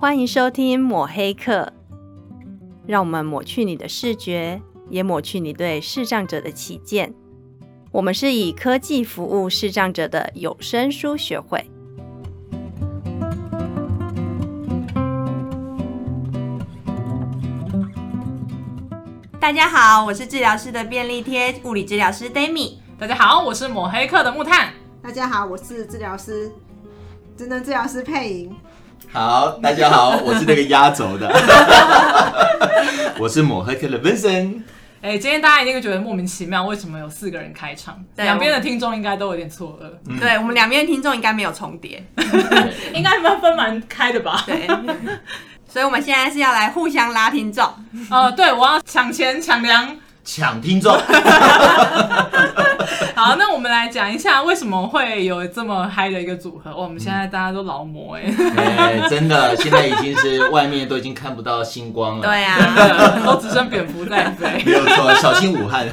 欢迎收听抹黑课，让我们抹去你的视觉，也抹去你对视障者的起见。我们是以科技服务视障者的有声书学会。大家好，我是治疗师的便利贴物理治疗师 Demi。大家好，我是抹黑客的木炭。大家好，我是治疗师，职能治疗师佩莹。好，大家好，我是那个压轴的，我是抹黑客的 Vincent。哎、欸，今天大家一定会觉得莫名其妙，为什么有四个人开场？两边的听众应该都有点错愕。嗯、对我们两边的听众应该没有重叠，应该分分蛮开的吧？对。所以，我们现在是要来互相拉听众。呃，对，我要抢钱抢粮。抢听众，好，那我们来讲一下为什么会有这么嗨的一个组合。我们现在大家都劳模哎、欸欸，真的，现在已经是外面都已经看不到星光了，对啊，都只剩蝙蝠在飞，没有错，小心武汉。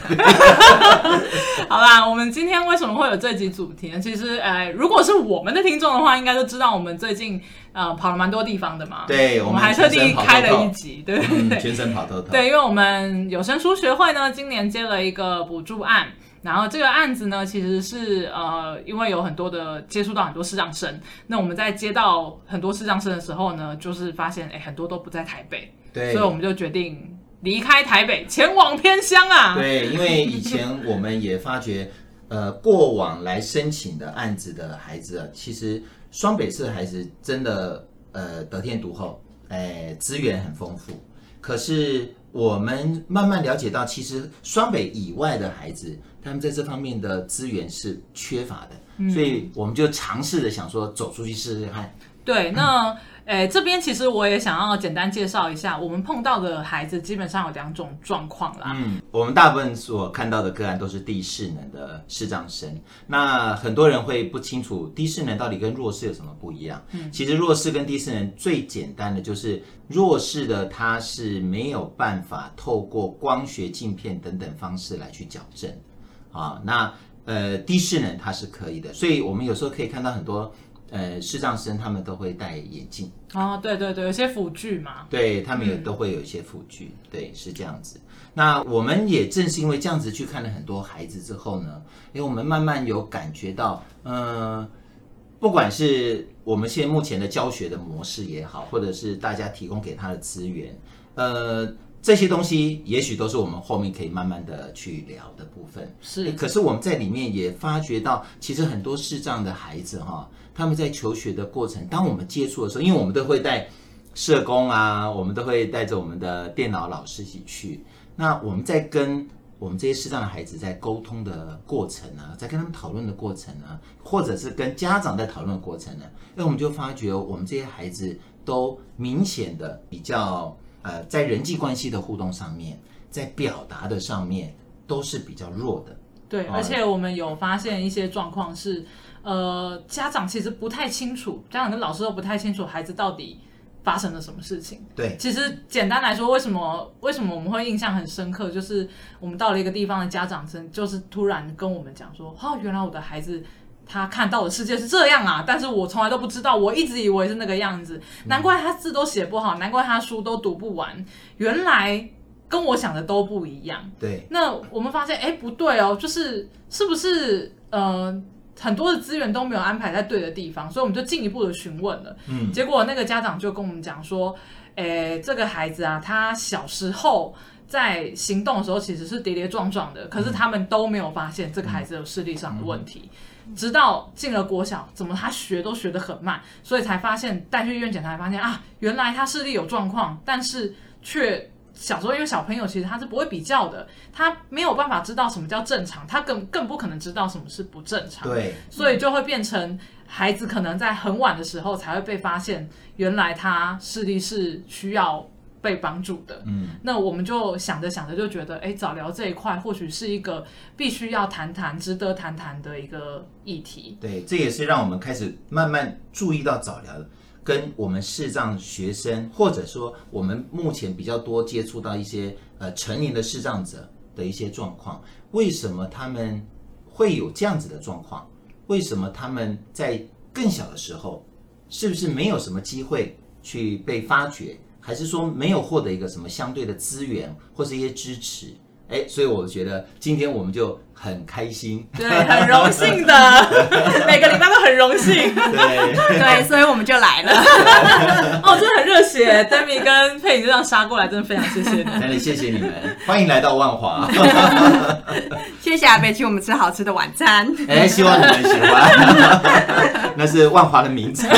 好啦，我们今天为什么会有这集主题呢？其实，呃，如果是我们的听众的话，应该都知道我们最近。呃，跑了蛮多地方的嘛，对，我们还特地开了一集，对对对，全身跑透透。对，因为我们有声书学会呢，今年接了一个补助案，然后这个案子呢，其实是呃，因为有很多的接触到很多视障生，那我们在接到很多视障生的时候呢，就是发现哎，很多都不在台北，对，所以我们就决定离开台北，前往偏乡啊。对，因为以前我们也发觉，呃，过往来申请的案子的孩子啊，其实。双北市的孩子真的呃得天独厚，哎，资源很丰富。可是我们慢慢了解到，其实双北以外的孩子，他们在这方面的资源是缺乏的，嗯、所以我们就尝试着想说走出去试试看。对，那。嗯诶，这边其实我也想要简单介绍一下，我们碰到的孩子基本上有两种状况啦。嗯，我们大部分所看到的个案都是低视能的视障生。那很多人会不清楚低视能到底跟弱视有什么不一样。嗯，其实弱视跟低视能最简单的就是弱视的，它是没有办法透过光学镜片等等方式来去矫正。啊，那呃低视能它是可以的，所以我们有时候可以看到很多。呃，视障生他们都会戴眼镜哦，对对对，有些辅具嘛，对他们也都会有一些辅具，嗯、对，是这样子。那我们也正是因为这样子去看了很多孩子之后呢，因为我们慢慢有感觉到，嗯、呃，不管是我们现在目前的教学的模式也好，或者是大家提供给他的资源，呃。这些东西也许都是我们后面可以慢慢的去聊的部分。是，可是我们在里面也发觉到，其实很多视障的孩子哈，他们在求学的过程，当我们接触的时候，因为我们都会带社工啊，我们都会带着我们的电脑老师一起去。那我们在跟我们这些视障的孩子在沟通的过程呢，在跟他们讨论的过程呢，或者是跟家长在讨论的过程呢，那我们就发觉我们这些孩子都明显的比较。呃，在人际关系的互动上面，在表达的上面都是比较弱的。对，而且我们有发现一些状况是，呃，家长其实不太清楚，家长跟老师都不太清楚孩子到底发生了什么事情。对，其实简单来说，为什么为什么我们会印象很深刻，就是我们到了一个地方的家长真就是突然跟我们讲说，哦，原来我的孩子。他看到的世界是这样啊，但是我从来都不知道，我一直以为是那个样子，难怪他字都写不好，难怪他书都读不完，原来跟我想的都不一样。对，那我们发现，哎，不对哦，就是是不是呃很多的资源都没有安排在对的地方，所以我们就进一步的询问了。嗯，结果那个家长就跟我们讲说，诶，这个孩子啊，他小时候。在行动的时候其实是跌跌撞撞的，可是他们都没有发现这个孩子有视力上的问题，直到进了国小，怎么他学都学得很慢，所以才发现带去医院检查，才发现啊，原来他视力有状况，但是却小时候因为小朋友其实他是不会比较的，他没有办法知道什么叫正常，他更更不可能知道什么是不正常，对，所以就会变成孩子可能在很晚的时候才会被发现，原来他视力是需要。被帮助的，嗯，那我们就想着想着就觉得，哎，早疗这一块或许是一个必须要谈谈、值得谈谈的一个议题。对，这也是让我们开始慢慢注意到早疗跟我们视障学生，或者说我们目前比较多接触到一些呃成年的视障者的一些状况，为什么他们会有这样子的状况？为什么他们在更小的时候，是不是没有什么机会？去被发掘，还是说没有获得一个什么相对的资源或是一些支持？哎，所以我觉得今天我们就很开心，对，很荣幸的，每个礼拜都很荣幸，对。对，所以我们就来了。哦，真的很热血，Demi 跟佩影就这样杀过来，真的非常谢谢你，真的谢谢你们，欢迎来到万华，谢谢阿北请我们吃好吃的晚餐，哎，希望你们喜欢，那是万华的名产。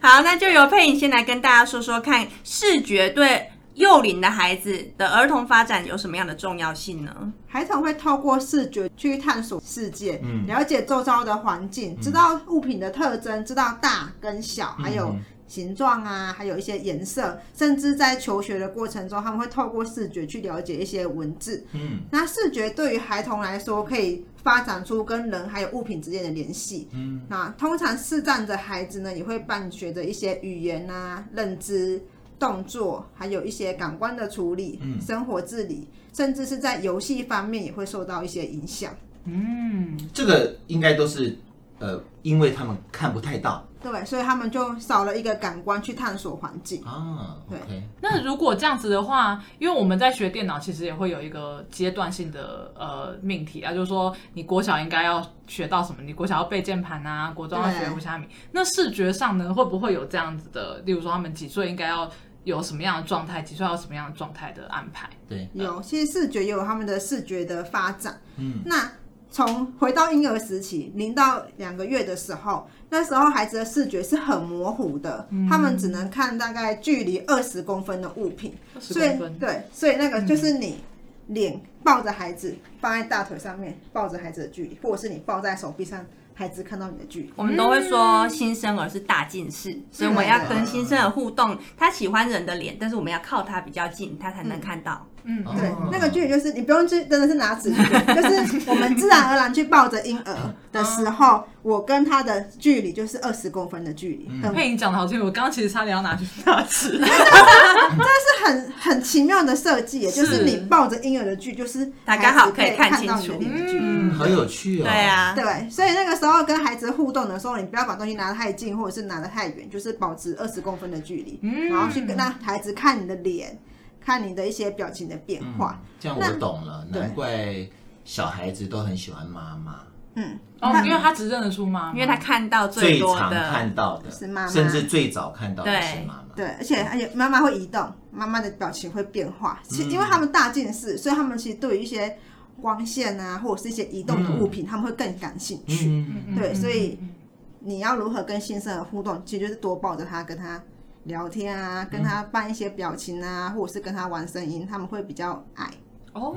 好，那就由佩影先来跟大家说说看，视觉对。幼龄的孩子的儿童发展有什么样的重要性呢？孩童会透过视觉去探索世界，嗯，了解周遭的环境，嗯，知道物品的特征，知道大跟小，还有形状啊，还有一些颜色，甚至在求学的过程中，他们会透过视觉去了解一些文字。嗯，那视觉对于孩童来说，可以发展出跟人还有物品之间的联系。嗯，那通常视障的孩子呢，也会伴随着一些语言啊、认知。动作，还有一些感官的处理，嗯，生活自理，甚至是在游戏方面也会受到一些影响。嗯，这个应该都是呃，因为他们看不太到，对，所以他们就少了一个感官去探索环境啊。对，okay. 那如果这样子的话，因为我们在学电脑，其实也会有一个阶段性的呃命题啊，就是说你国小应该要学到什么？你国小要背键盘啊，国中要学无虾米。那视觉上呢，会不会有这样子的？例如说，他们几岁应该要？有什么样的状态？几岁要什么样的状态的安排？对，有。其实视觉也有他们的视觉的发展。嗯，那从回到婴儿时期，零到两个月的时候，那时候孩子的视觉是很模糊的，嗯、他们只能看大概距离二十公分的物品。所以，对，所以那个就是你脸抱着孩子放在大腿上面，抱着孩子的距离，或者是你抱在手臂上。孩子看到你的距离，我们都会说新生儿是大近视，嗯，所以我们要跟新生儿互动。他喜欢人的脸，但是我们要靠他比较近，他才能看到。嗯，对，那个距离就是你不用去，真的是拿纸，就是我们自然而然去抱着婴儿的时候，我跟他的距离就是二十公分的距离。嗯，佩颖讲的好清楚，我刚刚其实差点要拿去拿纸。这是很很奇妙的设计，就是你抱着婴儿的距离，就是他刚好可以看清楚你的距离。嗯，好有趣啊。对啊，对，所以那个时候跟孩子互动的时候，你不要把东西拿得太近，或者是拿得太远，就是保持二十公分的距离，然后去跟他孩子看你的脸。看你的一些表情的变化，嗯、这样我懂了，难怪小孩子都很喜欢妈妈。嗯，哦，因为他只认得出妈妈，因为他看到最多的最常看到的是妈妈，甚至最早看到的是妈妈。对，而且而且妈妈会移动，妈妈的表情会变化。其实因为他们大近视，所以他们其实对于一些光线啊，或者是一些移动的物品，嗯、他们会更感兴趣。嗯、对，所以你要如何跟新生儿互动，其实就是多抱着他，跟他。聊天啊，跟他扮一些表情啊，嗯、或者是跟他玩声音，他们会比较矮哦。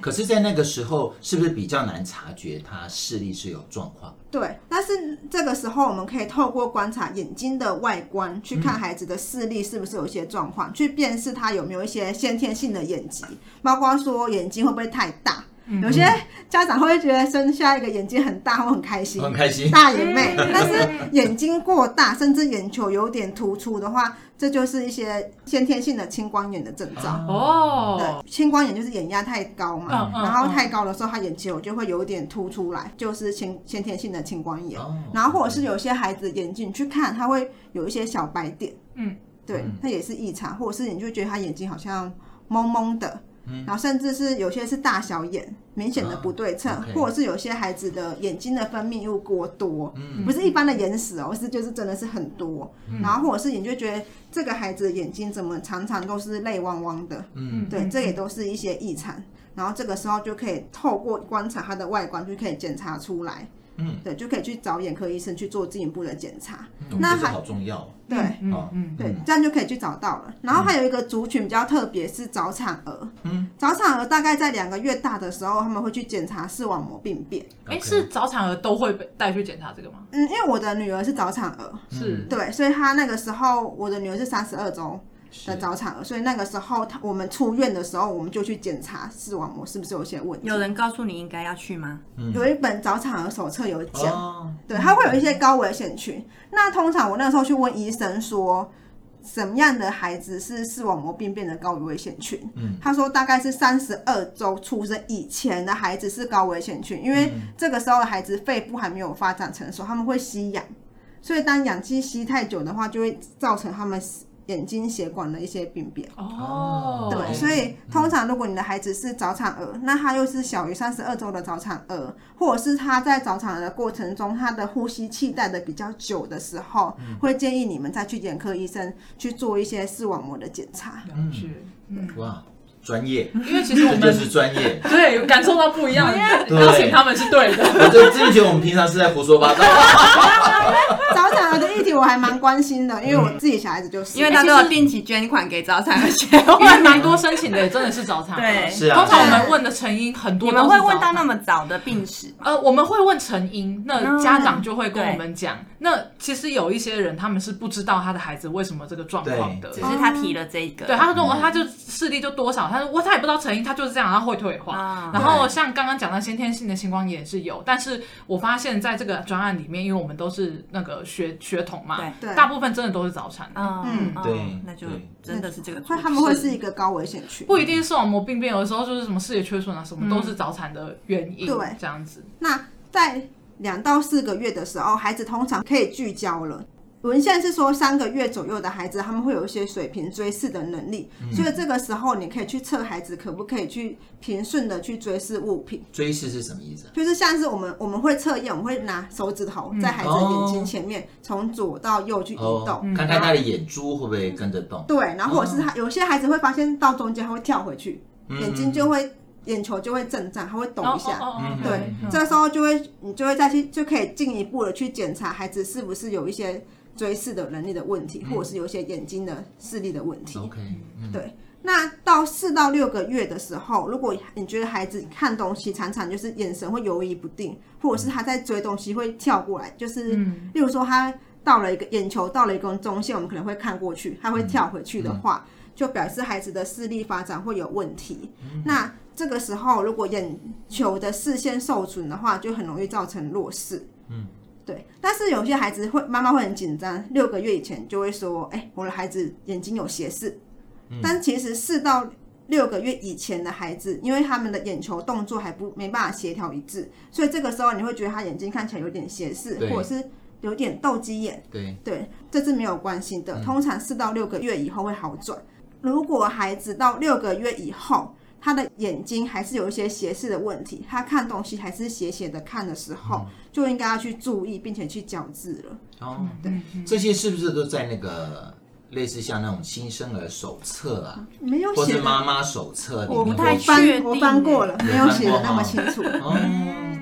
可是，在那个时候，是不是比较难察觉他视力是有状况？对，但是这个时候，我们可以透过观察眼睛的外观，去看孩子的视力是不是有一些状况，嗯、去辨识他有没有一些先天性的眼疾，包括说眼睛会不会太大。有些家长会觉得生下一个眼睛很大会很开心，很开心，大眼妹。但是眼睛过大，甚至眼球有点突出的话，这就是一些先天性的青光眼的症状。哦，对，青光眼就是眼压太高嘛，然后太高的时候，他眼球就会有点凸出来，就是先先天性的青光眼。然后或者是有些孩子眼睛去看，他会有一些小白点。嗯，对，他也是异常，或者是你就觉得他眼睛好像蒙蒙的。然后甚至是有些是大小眼，明显的不对称，啊 okay、或者是有些孩子的眼睛的分泌物过多，嗯、不是一般的眼屎哦，是就是真的是很多。嗯、然后或者是你就觉得这个孩子的眼睛怎么常常都是泪汪汪的，嗯，对，这也都是一些异常。然后这个时候就可以透过观察它的外观，就可以检查出来。嗯，对，就可以去找眼科医生去做进一步的检查。嗯、那还好重要。对，嗯嗯，对，这样就可以去找到了。然后还有一个族群比较特别，是早产儿。嗯，早产儿大概在两个月大的时候，他们会去检查视网膜病变。哎，是早产儿都会被带去检查这个吗？嗯，因为我的女儿是早产儿，是对，所以她那个时候，我的女儿是三十二周。的早产儿，所以那个时候他我们出院的时候，我们就去检查视网膜是不是有些问题。有人告诉你应该要去吗？嗯、有一本早产儿手册有讲，哦、对，它会有一些高危险群。嗯、那通常我那时候去问医生说，什么样的孩子是视网膜病变的高危险群？嗯，他说大概是三十二周出生以前的孩子是高危险群，因为这个时候的孩子肺部还没有发展成熟，他们会吸氧。所以当氧气吸太久的话，就会造成他们眼睛血管的一些病变。哦，对，所以通常如果你的孩子是早产儿，那他又是小于三十二周的早产儿，或者是他在早产儿的过程中，他的呼吸器戴的比较久的时候，会建议你们再去眼科医生去做一些视网膜的检查。嗯，是嗯，哇。专业，因为其实我们就是专业，对，感受到不一样，邀请他们是对的。我就真的觉得我们平常是在胡说八道。早产儿的议题我还蛮关心的，因为我自己小孩子就是，因为他都要定期捐款给早产儿协会，因为蛮多申请的也真的是早产儿。对，是啊。通常我们问的成因很多，你们会问到那么早的病史？呃，我们会问成因，那家长就会跟我们讲。那其实有一些人他们是不知道他的孩子为什么这个状况的，只是他提了这个。对，他说他就视力就多少，他说我他也不知道成因。他就是这样，然后会退化。啊、然后像刚刚讲的先天性的青光眼是有，但是我发现在这个专案里面，因为我们都是那个血血统嘛，对，大部分真的都是早产。嗯，对，那就真的是这个。所以他们会是一个高危险群，不一定视网膜病变，有的时候就是什么视野缺损啊，什么都是早产的原因。对，这样子。那在两到四个月的时候，孩子通常可以聚焦了。文献是说，三个月左右的孩子，他们会有一些水平追视的能力，嗯、所以这个时候你可以去测孩子可不可以去平顺的去追视物品。追视是什么意思？就是像是我们我们会测验，我们会拿手指头在孩子的眼睛前面从左到右去移动，看看他的眼珠会不会跟着动。对，然后或者是他有些孩子会发现到中间他会跳回去，嗯、眼睛就会眼球就会震颤，它会抖一下。哦哦哦、对，嗯、这个时候就会你就会再去就可以进一步的去检查孩子是不是有一些。追视的能力的问题，或者是有一些眼睛的视力的问题。OK，对。那到四到六个月的时候，如果你觉得孩子看东西常常就是眼神会游移不定，或者是他在追东西会跳过来，就是例如说他到了一个眼球到了一根中线，我们可能会看过去，他会跳回去的话，就表示孩子的视力发展会有问题。那这个时候，如果眼球的视线受损的话，就很容易造成弱视。嗯。对，但是有些孩子会，妈妈会很紧张，六个月以前就会说，哎、欸，我的孩子眼睛有斜视。嗯、但其实四到六个月以前的孩子，因为他们的眼球动作还不没办法协调一致，所以这个时候你会觉得他眼睛看起来有点斜视，或者是有点斗鸡眼。对对，这是没有关系的，通常四到六个月以后会好转。嗯、如果孩子到六个月以后，他的眼睛还是有一些斜视的问题，他看东西还是斜斜的看的时候，嗯、就应该要去注意，并且去矫治了。哦，对，这些是不是都在那个类似像那种新生儿手册啊？没有写，妈妈手册？我不太确定，我翻过了，没有写的那么清楚。哦，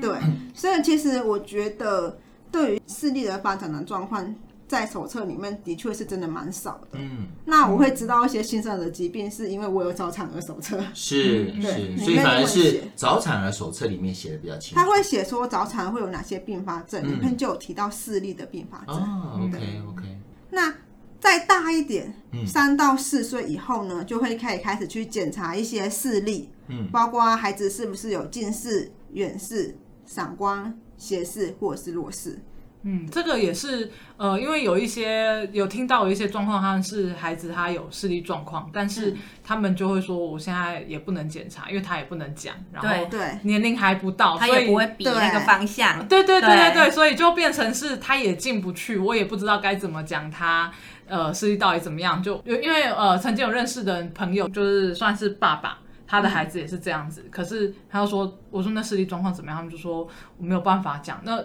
对，所以其实我觉得，对于视力的发展的状况。在手册里面的确是真的蛮少的。嗯，那我会知道一些新生儿的疾病，是因为我有早产儿手册。是，是，所以反而是早产儿手册里面写的比较清楚。他会写说早产儿会有哪些并发症，里面就有提到视力的并发症。哦，OK OK。那再大一点，三到四岁以后呢，就会可以开始去检查一些视力，嗯，包括孩子是不是有近视、远视、散光、斜视或者是弱视。嗯，这个也是，呃，因为有一些有听到有一些状况，他们是孩子他有视力状况，但是他们就会说，我现在也不能检查，因为他也不能讲，然后对。年龄还不到，他也不会比那个方向，对对对对。对，所以就变成是他也进不去，我也不知道该怎么讲他，呃，视力到底怎么样，就因为呃，曾经有认识的朋友，就是算是爸爸，他的孩子也是这样子，嗯、可是他就说，我说那视力状况怎么样，他们就说我没有办法讲，那。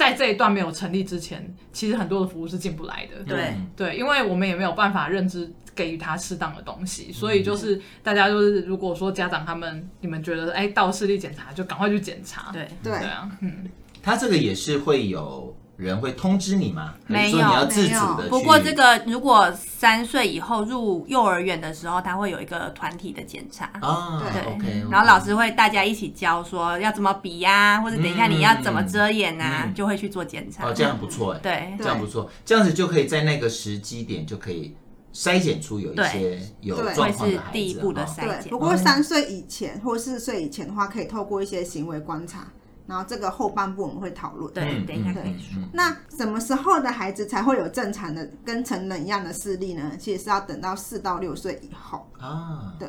在这一段没有成立之前，其实很多的服务是进不来的。对对，因为我们也没有办法认知给予他适当的东西，所以就是大家就是，如果说家长他们你们觉得哎，到视力检查就赶快去检查。对对啊，嗯，他这个也是会有。人会通知你吗？没有，你要自主的。不过这个如果三岁以后入幼儿园的时候，他会有一个团体的检查啊。对，OK。然后老师会大家一起教，说要怎么比呀，或者等一下你要怎么遮眼啊，就会去做检查。哦，这样不错哎。对，这样不错，这样子就可以在那个时机点就可以筛检出有一些有状况的孩子。是第一步的筛检。不过三岁以前或四岁以前的话，可以透过一些行为观察。然后这个后半部我们会讨论。对，等一下可以说。那什么时候的孩子才会有正常的跟成人一样的视力呢？其实是要等到四到六岁以后。啊，对。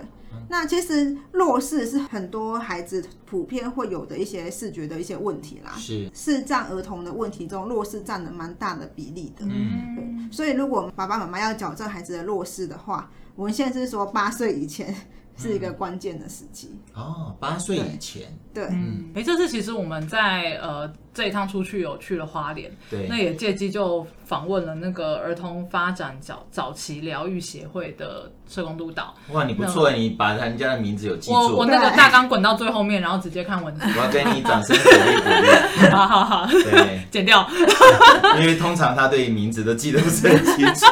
那其实弱视是很多孩子普遍会有的一些视觉的一些问题啦。是视障儿童的问题中，弱视占了蛮大的比例的。嗯，对。所以如果爸爸妈妈要矫正孩子的弱视的话，我们现在是说八岁以前。是一个关键的时期哦，八岁以前，对，嗯，哎，这次其实我们在呃这一趟出去有去了花莲，对，那也借机就访问了那个儿童发展早早期疗愈协会的社工督导。哇，你不错，你把人家的名字有记住。我我那个大纲滚到最后面，然后直接看文字。我要给你掌声鼓励鼓励。好好好，对，剪掉。因为通常他对名字都记得不是很清楚。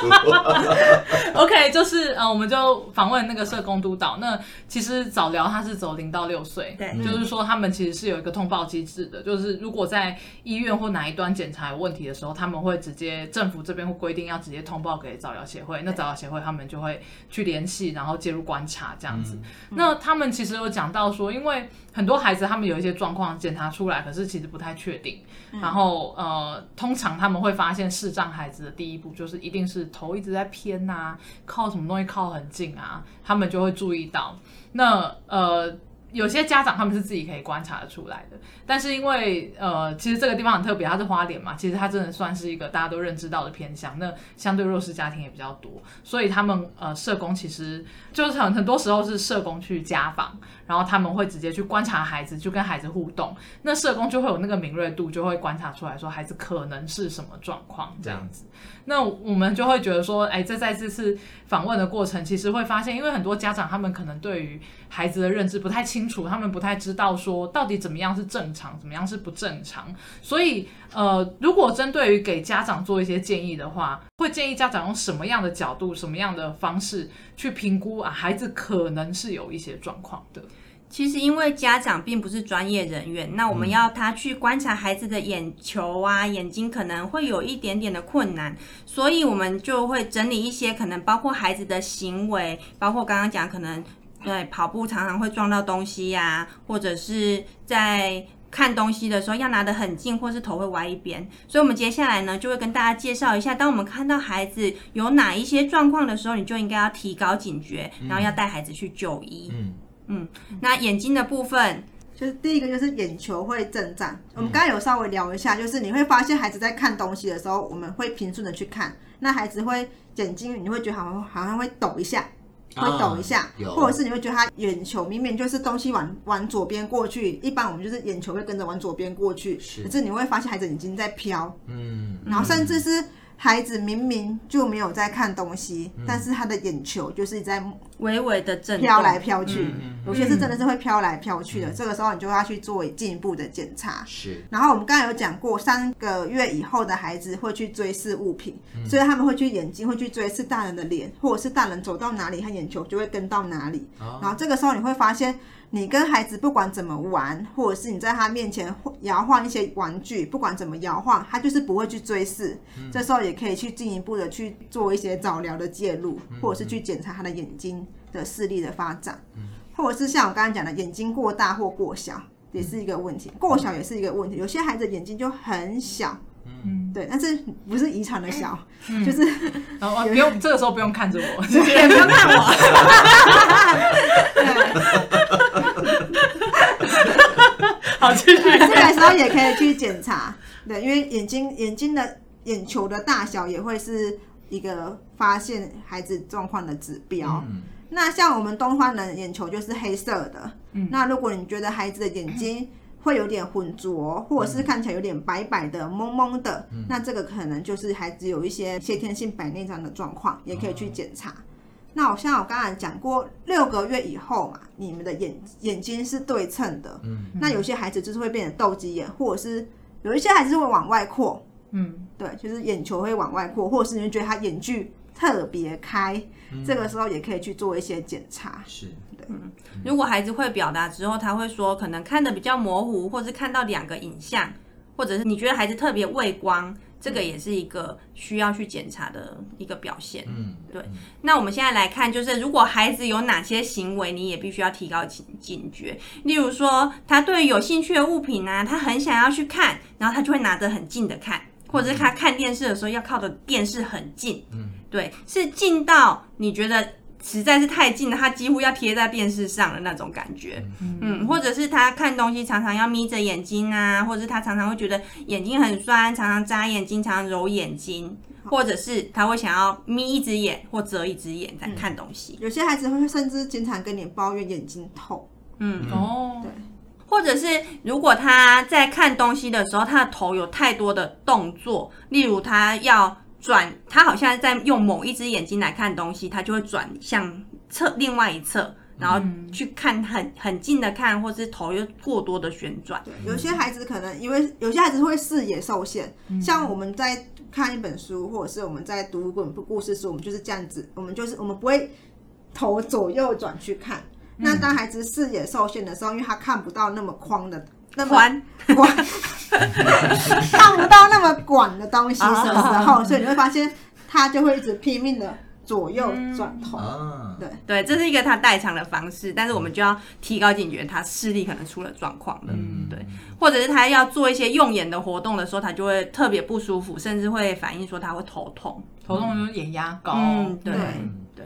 OK，就是呃，我们就访问那个社工督导。那其实早疗他是走零到六岁，对，就是说他们其实是有一个通报机制的，就是如果在医院或哪一端检查有问题的时候，他们会直接政府这边会规定要直接通报给早疗协会，那早疗协会他们就会去联系，然后介入观察这样子。嗯、那他们其实有讲到说，因为很多孩子他们有一些状况检查出来，可是其实不太确定。嗯、然后呃，通常他们会发现视障孩子的第一步就是一定是头一直在偏呐、啊，靠什么东西靠很近啊，他们就会注意到。那呃。有些家长他们是自己可以观察得出来的，但是因为呃，其实这个地方很特别，它是花莲嘛，其实它真的算是一个大家都认知到的偏乡，那相对弱势家庭也比较多，所以他们呃社工其实就是很很多时候是社工去家访，然后他们会直接去观察孩子，就跟孩子互动，那社工就会有那个敏锐度，就会观察出来说孩子可能是什么状况这样子。那我们就会觉得说，哎，这在这次访问的过程，其实会发现，因为很多家长他们可能对于孩子的认知不太清楚，他们不太知道说到底怎么样是正常，怎么样是不正常。所以，呃，如果针对于给家长做一些建议的话，会建议家长用什么样的角度、什么样的方式去评估啊，孩子可能是有一些状况的。其实，因为家长并不是专业人员，那我们要他去观察孩子的眼球啊、眼睛，可能会有一点点的困难，所以我们就会整理一些可能包括孩子的行为，包括刚刚讲可能对跑步常常会撞到东西呀、啊，或者是在看东西的时候要拿得很近，或是头会歪一边。所以，我们接下来呢，就会跟大家介绍一下，当我们看到孩子有哪一些状况的时候，你就应该要提高警觉，然后要带孩子去就医。嗯。嗯，那眼睛的部分，就是第一个就是眼球会震颤。我们刚刚有稍微聊一下，就是你会发现孩子在看东西的时候，我们会平顺的去看，那孩子会眼睛，你会觉得好像好像会抖一下，会抖一下，啊、或者是你会觉得他眼球明明就是东西往往左边过去，一般我们就是眼球会跟着往左边过去，是。可是你会发现孩子眼睛在飘，嗯，然后甚至是。孩子明明就没有在看东西，嗯、但是他的眼球就是在微微的震飘来飘去，有些是真的是会飘来飘去的。嗯、这个时候你就要去做进一步的检查。是。然后我们刚才有讲过，三个月以后的孩子会去追视物品，嗯、所以他们会去眼睛会去追视大人的脸，或者是大人走到哪里，他眼球就会跟到哪里。哦、然后这个时候你会发现。你跟孩子不管怎么玩，或者是你在他面前摇晃一些玩具，不管怎么摇晃，他就是不会去追视。嗯、这时候也可以去进一步的去做一些早疗的介入，嗯、或者是去检查他的眼睛的视力的发展，嗯、或者是像我刚才讲的眼睛过大或过小，也是一个问题。过小也是一个问题，有些孩子眼睛就很小。嗯，对，但是不是遗传的小，嗯、就是然后 不用这个时候不用看着我，也不用看我。好，继续。这个时候也可以去检查，对，因为眼睛眼睛的眼球的大小也会是一个发现孩子状况的指标。嗯、那像我们东方人眼球就是黑色的，嗯、那如果你觉得孩子的眼睛，会有点浑浊，或者是看起来有点白白的、蒙蒙的，嗯、那这个可能就是孩子有一些先天性白内障的状况，也可以去检查。哦、那我像我刚才讲过，六个月以后嘛，你们的眼眼睛是对称的，嗯，那有些孩子就是会变成斗鸡眼，或者是有一些孩子会往外扩，嗯，对，就是眼球会往外扩，或者是你会觉得他眼距特别开，嗯、这个时候也可以去做一些检查，是。嗯，如果孩子会表达之后，他会说可能看的比较模糊，或是看到两个影像，或者是你觉得孩子特别畏光，这个也是一个需要去检查的一个表现。嗯，对。那我们现在来看，就是如果孩子有哪些行为，你也必须要提高警警觉。例如说，他对有兴趣的物品呢、啊，他很想要去看，然后他就会拿得很近的看，或者是他看电视的时候要靠的电视很近。嗯，对，是近到你觉得。实在是太近了，他几乎要贴在电视上的那种感觉。嗯，嗯，或者是他看东西常常要眯着眼睛啊，或者是他常常会觉得眼睛很酸，常常眨眼睛，常常揉眼睛，或者是他会想要眯一只眼或遮一只眼在看东西。嗯，有些孩子会甚至经常跟你抱怨眼睛痛。嗯，哦，对。或者是如果他在看东西的时候，他的头有太多的动作，例如他要。转，他好像在用某一只眼睛来看东西，他就会转向侧另外一侧，然后去看很很近的看，或是头又过多的旋转。对，有些孩子可能因为有些孩子会视野受限，嗯、像我们在看一本书，或者是我们在读一本故事书，我们就是这样子，我们就是我们不会头左右转去看。嗯、那当孩子视野受限的时候，因为他看不到那么宽的。那么宽，看不到那么广的东西的时候，所以你会发现他就会一直拼命的左右转头。嗯、对。对，这是一个他代偿的方式，但是我们就要提高警觉，他视力可能出了状况了。嗯，对，或者是他要做一些用眼的活动的时候，他就会特别不舒服，甚至会反映说他会头痛，头痛就是眼压高。嗯，对对。对。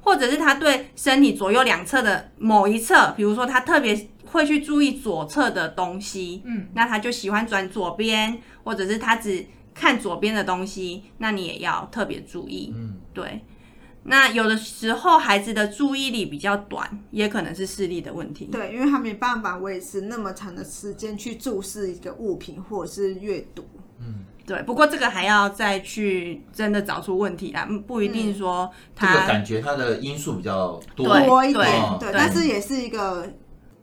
或者是他对身体左右两侧的某一侧，比如说他特别会去注意左侧的东西，嗯，那他就喜欢转左边，或者是他只看左边的东西，那你也要特别注意，嗯，对。那有的时候孩子的注意力比较短，也可能是视力的问题，对，因为他没办法维持那么长的时间去注视一个物品或者是阅读，嗯。对，不过这个还要再去真的找出问题来，不一定说他、嗯、这个感觉他的因素比较多。多一点，对，但是也是一个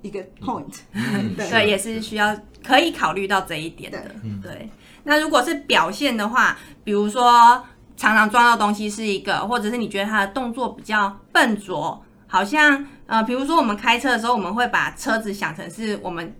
一个 point，嗯、对，对，也是需要可以考虑到这一点的。对，对，那如果是表现的话，比如说常常撞到东西是一个，或者是你觉得他的动作比较笨拙，好像呃，比如说我们开车的时候，我们会把车子想成是我们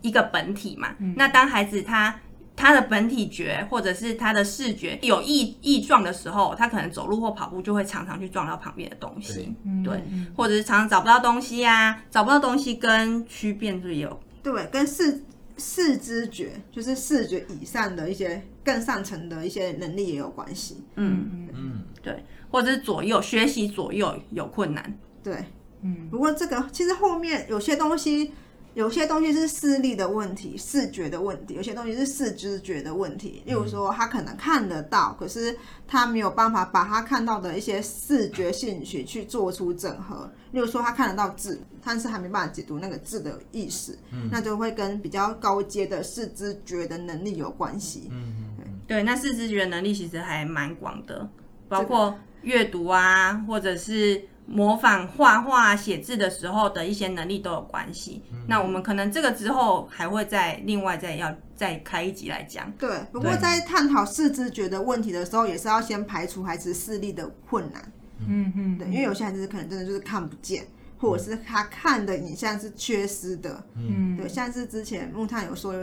一个本体嘛，嗯、那当孩子他。他的本体觉或者是他的视觉有异异状的时候，他可能走路或跑步就会常常去撞到旁边的东西，对，对，或者是常常找不到东西呀、啊，找不到东西跟区辨是有？对，跟视视知觉就是视觉以上的一些更上层的一些能力也有关系。嗯嗯嗯，对，或者是左右学习左右有困难。对，嗯，不过这个其实后面有些东西。有些东西是视力的问题、视觉的问题；有些东西是视知觉的问题。例如说，他可能看得到，可是他没有办法把他看到的一些视觉兴趣去做出整合。例如说，他看得到字，但是还没办法解读那个字的意思，嗯、那就会跟比较高阶的视知觉的能力有关系。嗯对，那视知觉能力其实还蛮广的，包括阅读啊，或者是。模仿画画、写字的时候的一些能力都有关系。嗯、那我们可能这个之后还会再另外再要再开一集来讲。对，不过在探讨视知觉的问题的时候，也是要先排除孩子视力的困难。嗯嗯，对，因为有些孩子可能真的就是看不见，或者是他看的影像是缺失的。嗯，对，像是之前木炭有说，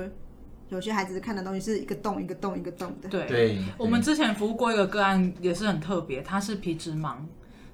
有些孩子看的东西是一个洞一个洞一个洞的。对对，我们之前服务过一个个案，也是很特别，他是皮质盲。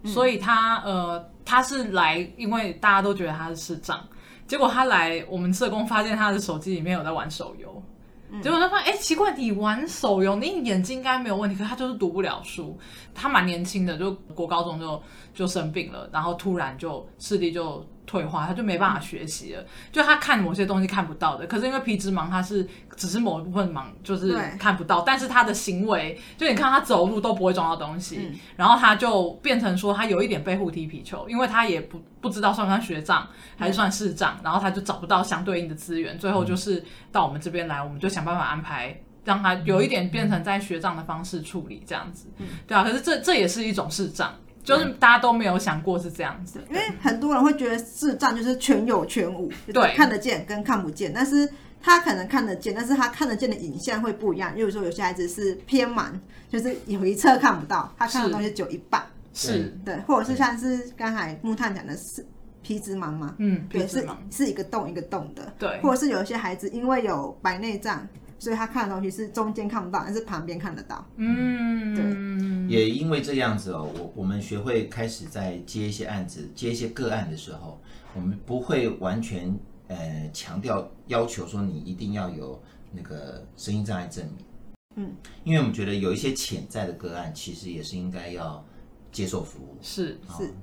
所以他呃，他是来，因为大家都觉得他是视障，结果他来，我们社工发现他的手机里面有在玩手游，嗯、结果他发现，哎、欸，奇怪，你玩手游，你眼睛应该没有问题，可他就是读不了书。他蛮年轻的，就国高中就就生病了，然后突然就视力就。退化，他就没办法学习了。就他看某些东西看不到的，可是因为皮质盲，他是只是某一部分盲，就是看不到。但是他的行为，就你看他走路都不会撞到东西，嗯、然后他就变成说他有一点被护踢皮球，因为他也不不知道算不算学障还是算视障，嗯、然后他就找不到相对应的资源，最后就是到我们这边来，我们就想办法安排让他有一点变成在学障的方式处理这样子。嗯、对啊，可是这这也是一种视障。就是大家都没有想过是这样子，因为很多人会觉得视障就是全有全无，对，看得见跟看不见。但是他可能看得见，但是他看得见的影像会不一样。例如说，有些孩子是偏盲，就是有一侧看不到，他看的东西只有一半，是对，或者是像是刚才木炭讲的是皮质盲嘛，嗯，对，是是一个洞一个洞的，对，或者是有一些孩子因为有白内障。所以他看的东西是中间看不到，但是旁边看得到。嗯，对。也因为这样子哦，我我们学会开始在接一些案子、接一些个案的时候，我们不会完全呃强调要求说你一定要有那个声音障碍证明。嗯，因为我们觉得有一些潜在的个案，其实也是应该要接受服务。是是。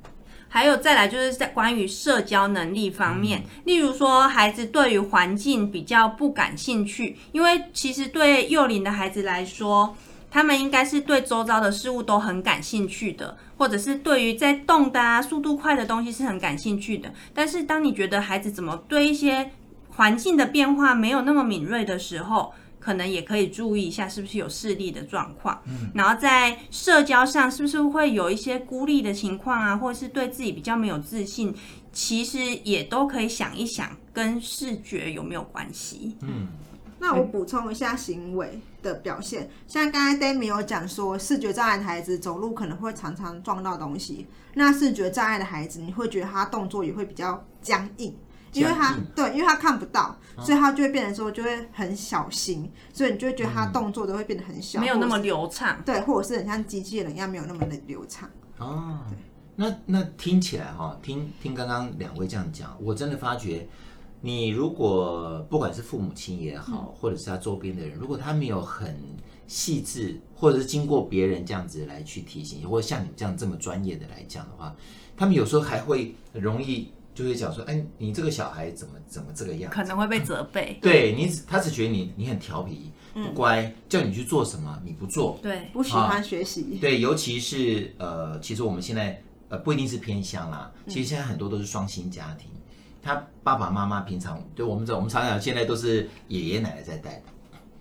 还有再来就是在关于社交能力方面，例如说孩子对于环境比较不感兴趣，因为其实对幼龄的孩子来说，他们应该是对周遭的事物都很感兴趣的，或者是对于在动的啊、速度快的东西是很感兴趣的。但是当你觉得孩子怎么对一些环境的变化没有那么敏锐的时候，可能也可以注意一下，是不是有视力的状况。嗯，然后在社交上，是不是会有一些孤立的情况啊，或者是对自己比较没有自信？其实也都可以想一想，跟视觉有没有关系？嗯，那我补充一下行为的表现，像刚才 Dami 有讲说，视觉障碍的孩子走路可能会常常撞到东西，那视觉障碍的孩子，你会觉得他动作也会比较僵硬。因为他对，因为他看不到，所以他就会变成说就会很小心，所以你就会觉得他动作都会变得很小，没有那么流畅。对，或者是很像机器人一样，没有那么的流畅。哦，对，那那听起来哈，听听刚刚两位这样讲，我真的发觉，你如果不管是父母亲也好，或者是他周边的人，如果他没有很细致，或者是经过别人这样子来去提醒，或者像你这样这么专业的来讲的话，他们有时候还会很容易。就会讲说，哎，你这个小孩怎么怎么这个样子？可能会被责备。对你，他只觉得你你很调皮，不乖，嗯、叫你去做什么你不做，对，不喜欢学习。对，尤其是呃，其实我们现在呃不一定是偏乡啦，其实现在很多都是双薪家庭，他爸爸妈妈平常对我们这我们常常现在都是爷爷奶奶在带的，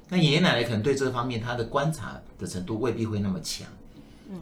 那爷爷奶奶可能对这方面他的观察的程度未必会那么强，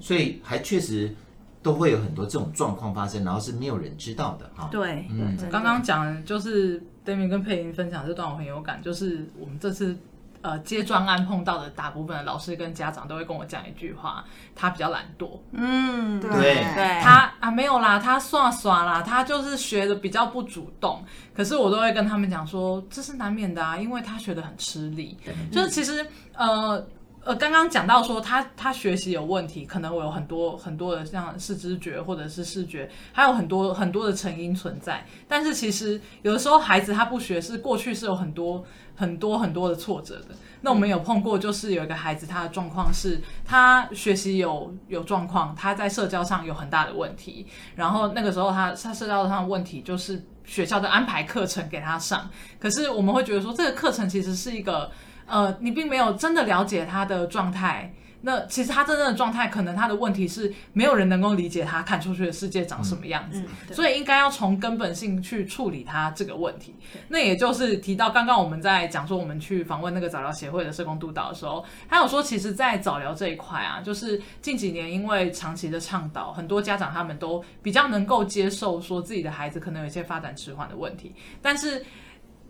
所以还确实。都会有很多这种状况发生，然后是没有人知道的哈。对，嗯，刚刚讲就是 d a m i 跟佩玲分享这段我很有感，就是我们这次呃接专案碰到的大部分的老师跟家长都会跟我讲一句话，他比较懒惰。嗯，对，对，他啊没有啦，他耍耍啦，他就是学的比较不主动。可是我都会跟他们讲说，这是难免的啊，因为他学的很吃力。嗯、就是其实呃。呃，刚刚讲到说他他学习有问题，可能我有很多很多的像是知觉或者是视觉，还有很多很多的成因存在。但是其实有的时候孩子他不学，是过去是有很多很多很多的挫折的。那我们有碰过，就是有一个孩子，他的状况是他学习有有状况，他在社交上有很大的问题。然后那个时候他他社交上的问题就是学校的安排课程给他上，可是我们会觉得说这个课程其实是一个。呃，你并没有真的了解他的状态。那其实他真正的状态，可能他的问题是没有人能够理解他看出去的世界长什么样子。嗯、所以应该要从根本性去处理他这个问题。那也就是提到刚刚我们在讲说，我们去访问那个早疗协会的社工督导的时候，他有说，其实，在早疗这一块啊，就是近几年因为长期的倡导，很多家长他们都比较能够接受说自己的孩子可能有一些发展迟缓的问题，但是。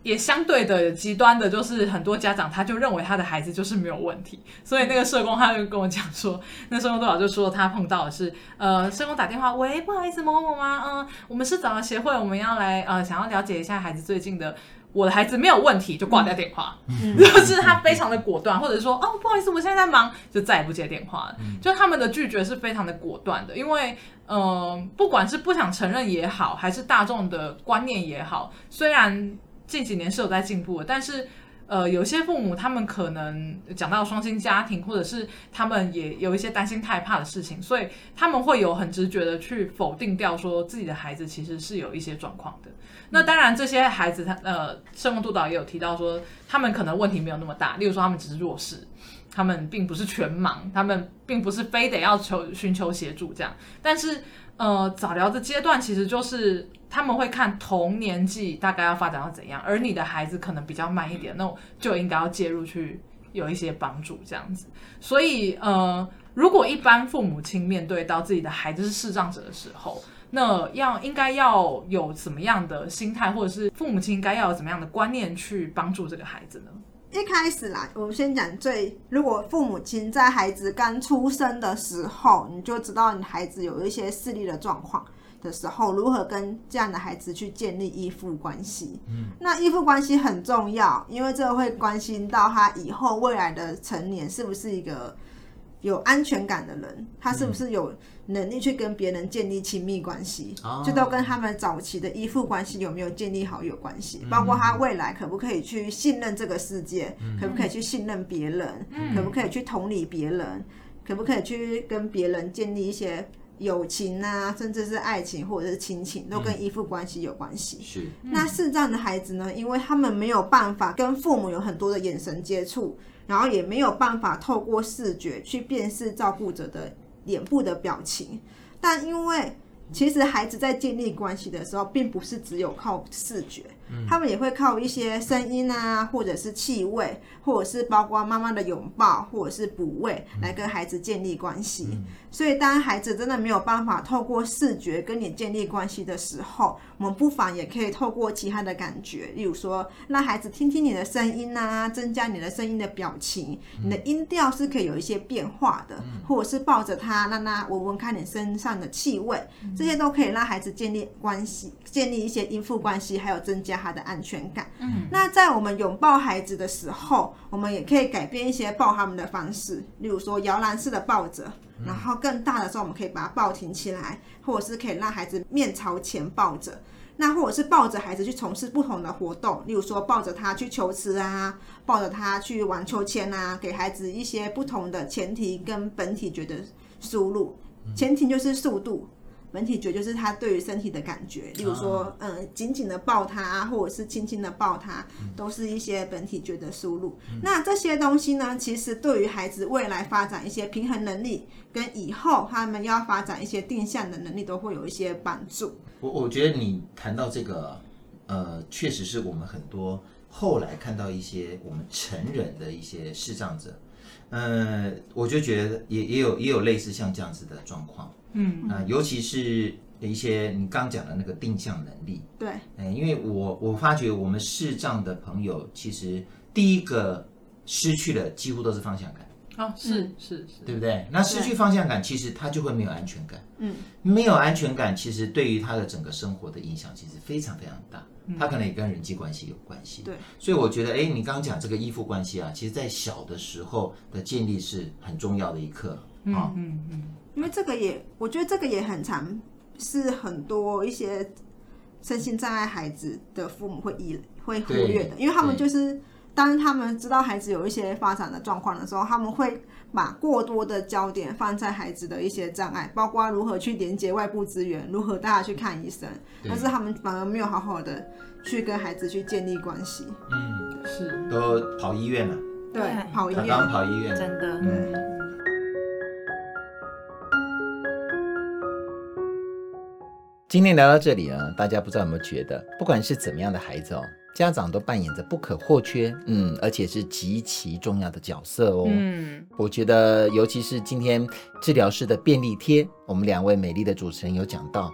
也相对的极端的，就是很多家长他就认为他的孩子就是没有问题，所以那个社工他就跟我讲说，那社工督导就说他碰到的是，呃，社工打电话，喂，不好意思，某某某吗？嗯，我们是早疗协会，我们要来呃，想要了解一下孩子最近的，我的孩子没有问题，就挂掉电话，嗯、就是他非常的果断，或者说哦，不好意思，我现在在忙，就再也不接电话了。嗯、就他们的拒绝是非常的果断的，因为嗯、呃，不管是不想承认也好，还是大众的观念也好，虽然。近几年是有在进步的，但是，呃，有些父母他们可能讲到双薪家庭，或者是他们也有一些担心害怕的事情，所以他们会有很直觉的去否定掉说自己的孩子其实是有一些状况的。那当然，这些孩子他呃，社工督导也有提到说，他们可能问题没有那么大，例如说他们只是弱势，他们并不是全盲，他们并不是非得要求寻求协助这样，但是。呃，早疗的阶段其实就是他们会看同年纪大概要发展到怎样，而你的孩子可能比较慢一点，那我就应该要介入去有一些帮助这样子。所以，呃，如果一般父母亲面对到自己的孩子是视障者的时候，那要应该要有怎么样的心态，或者是父母亲应该要有怎么样的观念去帮助这个孩子呢？一开始啦，我们先讲最，如果父母亲在孩子刚出生的时候，你就知道你孩子有一些视力的状况的时候，如何跟这样的孩子去建立依附关系。嗯，那依附关系很重要，因为这会关心到他以后未来的成年是不是一个有安全感的人，他是不是有能力去跟别人建立亲密关系，嗯、就都跟他们早期的依附关系有没有建立好有关系。嗯、包括他未来可不可以去信任这个世界，嗯、可不可以去信任别人，嗯、可不可以去同理别人，可不可以去跟别人建立一些友情啊，甚至是爱情或者是亲情，都跟依附关系有关系。是。那视障的孩子呢，因为他们没有办法跟父母有很多的眼神接触，然后也没有办法透过视觉去辨识照顾者的脸部的表情，但因为其实孩子在建立关系的时候，并不是只有靠视觉。他们也会靠一些声音啊，或者是气味，或者是包括妈妈的拥抱，或者是补喂，来跟孩子建立关系。所以，当孩子真的没有办法透过视觉跟你建立关系的时候，我们不妨也可以透过其他的感觉，例如说，让孩子听听你的声音啊，增加你的声音的表情，你的音调是可以有一些变化的，或者是抱着他，让他闻闻看你身上的气味，这些都可以让孩子建立关系，建立一些依附关系，还有增加。他的安全感。嗯，那在我们拥抱孩子的时候，我们也可以改变一些抱他们的方式，例如说摇篮式的抱着，然后更大的时候，我们可以把它抱挺起来，或者是可以让孩子面朝前抱着。那或者是抱着孩子去从事不同的活动，例如说抱着他去求慈啊，抱着他去玩秋千啊，给孩子一些不同的前提跟本体觉得输入。前提就是速度。本体觉就是他对于身体的感觉，例如说，嗯，紧紧的抱他，或者是轻轻的抱他，都是一些本体觉的输入。那这些东西呢，其实对于孩子未来发展一些平衡能力，跟以后他们要发展一些定向的能力，都会有一些帮助。我我觉得你谈到这个，呃，确实是我们很多后来看到一些我们成人的一些视障者，呃，我就觉得也也有也有类似像这样子的状况。嗯，啊、呃，尤其是一些你刚讲的那个定向能力，对，嗯，因为我我发觉我们视障的朋友，其实第一个失去的几乎都是方向感。哦，是是是，对不对？那失去方向感，其实他就会没有安全感。嗯，没有安全感，其实对于他的整个生活的影响，其实非常非常大。他可能也跟人际关系有关系。对，所以我觉得，哎，你刚刚讲这个依附关系啊，其实在小的时候的建立是很重要的一课。啊嗯嗯。因为这个也，我觉得这个也很常，是很多一些身心障碍孩子的父母会以会忽略的，因为他们就是当他们知道孩子有一些发展的状况的时候，他们会把过多的焦点放在孩子的一些障碍，包括如何去连接外部资源，如何带他去看医生，但是他们反而没有好好的去跟孩子去建立关系。嗯，是。都跑医院了，对，跑医院，刚跑医院，真的，嗯。今天聊到这里啊，大家不知道有没有觉得，不管是怎么样的孩子哦，家长都扮演着不可或缺，嗯，而且是极其重要的角色哦。嗯，我觉得尤其是今天治疗师的便利贴，我们两位美丽的主持人有讲到，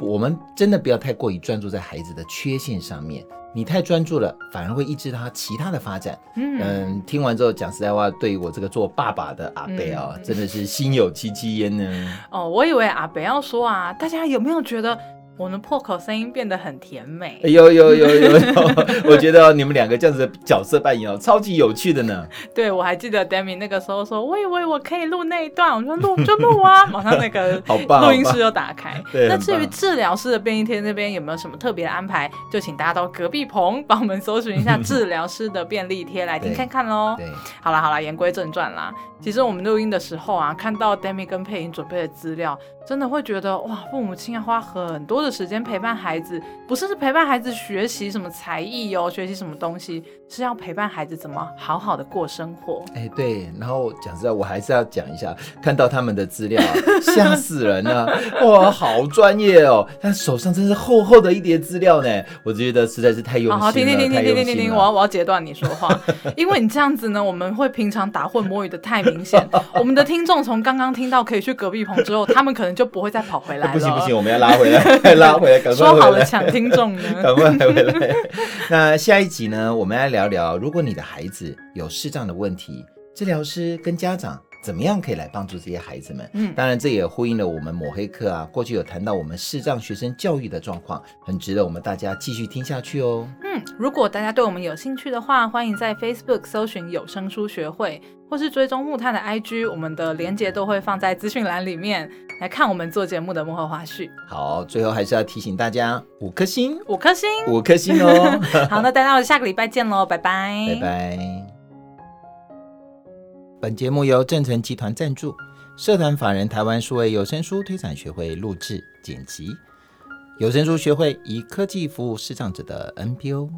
我们真的不要太过于专注在孩子的缺陷上面。你太专注了，反而会抑制他其他的发展。嗯，嗯，听完之后讲实在话，对于我这个做爸爸的阿伯啊，嗯、真的是心有戚戚焉呢。哦，我以为阿伯要说啊，大家有没有觉得？我们破口声音变得很甜美，有有有有有，我觉得你们两个这样子的角色扮演哦，超级有趣的呢。对，我还记得 Demi 那个时候说，我以为我可以录那一段，我说录 就录啊，马上那个录音室就打开。对，那至于治疗师的便利贴那边有没有什么特别的安排，就请大家到隔壁棚帮我们搜寻一下治疗师的便利贴来听看看喽。对，好了好了，言归正传啦。其实我们录音的时候啊，看到 Demi 跟佩颖准备的资料，真的会觉得哇，父母亲要花很多的时间陪伴孩子，不是是陪伴孩子学习什么才艺哦，学习什么东西，是要陪伴孩子怎么好好的过生活。哎，对，然后讲实在，我还是要讲一下，看到他们的资料，吓死人了，哇，好专业哦，他手上真是厚厚的一叠资料呢，我觉得实在是太用心了。好，好，停停停停停停停停，我要我要截断你说话，因为你这样子呢，我们会平常打混摸鱼的太明显，我们的听众从刚刚听到可以去隔壁棚之后，他们可能就不会再跑回来了。不行不行，我们要拉回来，拉回来，赶快回来。说好了抢听众呢，赶快回来。那下一集呢，我们来聊聊聊，如果你的孩子有视障的问题，治疗师跟家长。怎么样可以来帮助这些孩子们？嗯，当然这也呼应了我们抹黑课啊，过去有谈到我们视障学生教育的状况，很值得我们大家继续听下去哦。嗯，如果大家对我们有兴趣的话，欢迎在 Facebook 搜寻有声书学会，或是追踪木炭的 IG，我们的连结都会放在资讯栏里面，来看我们做节目的幕后花絮。好，最后还是要提醒大家五颗星，五颗星，五颗星哦。好，那大家我下个礼拜见喽，拜拜，拜拜。本节目由正成集团赞助，社团法人台湾数位有声书推广学会录制剪辑。有声书学会以科技服务视障者的 NPO。